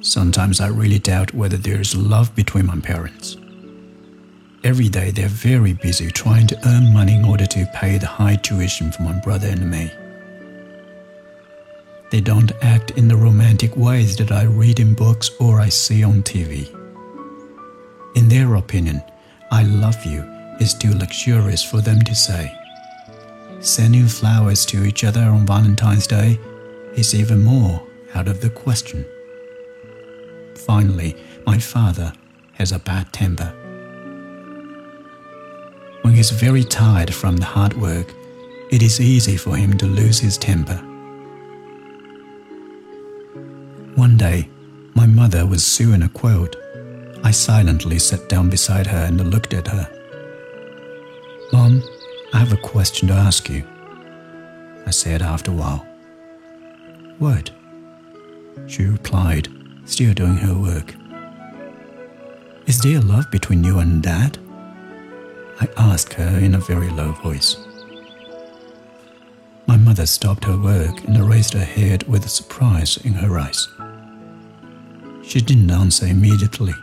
Sometimes I really doubt whether there is love between my parents. Every day they're very busy trying to earn money in order to pay the high tuition for my brother and me. They don't act in the romantic ways that I read in books or I see on TV. In their opinion, I love you is too luxurious for them to say. Sending flowers to each other on Valentine's Day is even more out of the question. Finally, my father has a bad temper. When he's very tired from the hard work, it is easy for him to lose his temper. One day, my mother was sewing a quilt. I silently sat down beside her and looked at her. Mom, I have a question to ask you, I said after a while. What? She replied, still doing her work. Is there love between you and Dad? I asked her in a very low voice. My mother stopped her work and raised her head with surprise in her eyes. She didn't answer immediately.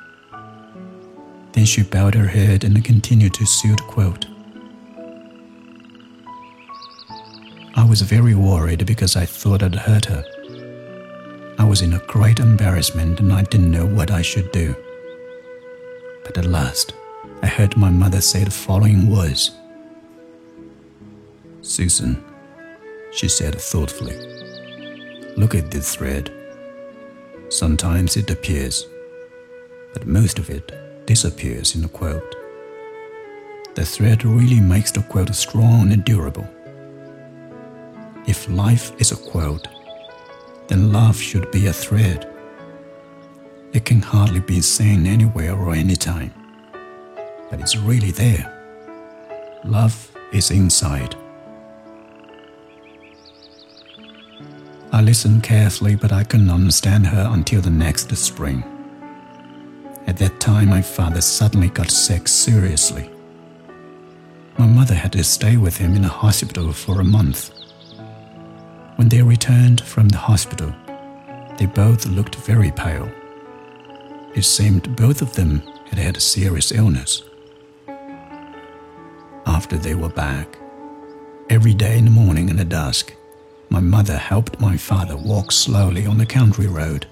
Then she bowed her head and continued to sew the quilt. I was very worried because I thought I'd hurt her. I was in a great embarrassment and I didn't know what I should do. But at last, I heard my mother say the following words Susan, she said thoughtfully, look at this thread. Sometimes it appears, but most of it disappears in the quilt. The thread really makes the quilt strong and durable. If life is a quilt, then love should be a thread. It can hardly be seen anywhere or anytime, but it's really there. Love is inside. I listened carefully, but I couldn't understand her until the next spring. At that time, my father suddenly got sick seriously. My mother had to stay with him in a hospital for a month. When they returned from the hospital, they both looked very pale. It seemed both of them had had a serious illness. After they were back, every day in the morning and at dusk, my mother helped my father walk slowly on the country road.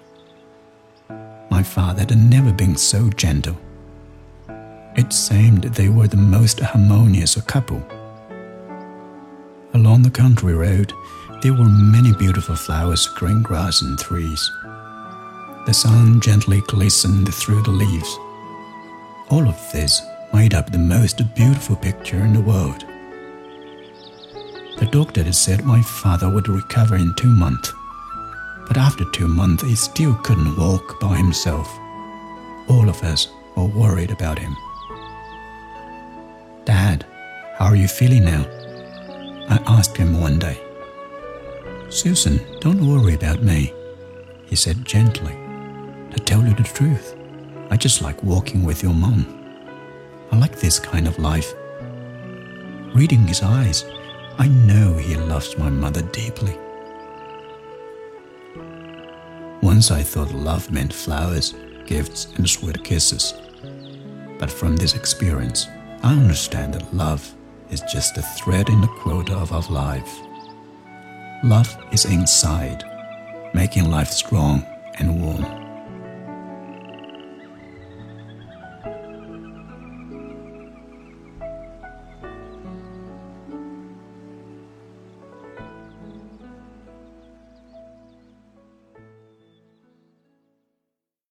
My father had never been so gentle. It seemed they were the most harmonious couple. Along the country road, there were many beautiful flowers, green grass, and trees. The sun gently glistened through the leaves. All of this made up the most beautiful picture in the world. The doctor said my father would recover in two months, but after two months he still couldn't walk by himself. All of us were worried about him. Dad, how are you feeling now? I asked him one day. Susan, don't worry about me, he said gently. To tell you the truth, I just like walking with your mom. I like this kind of life. Reading his eyes, I know he loves my mother deeply. Once I thought love meant flowers, gifts, and sweet kisses. But from this experience, I understand that love is just a thread in the quilt of our life. Love is inside, making life strong and warm.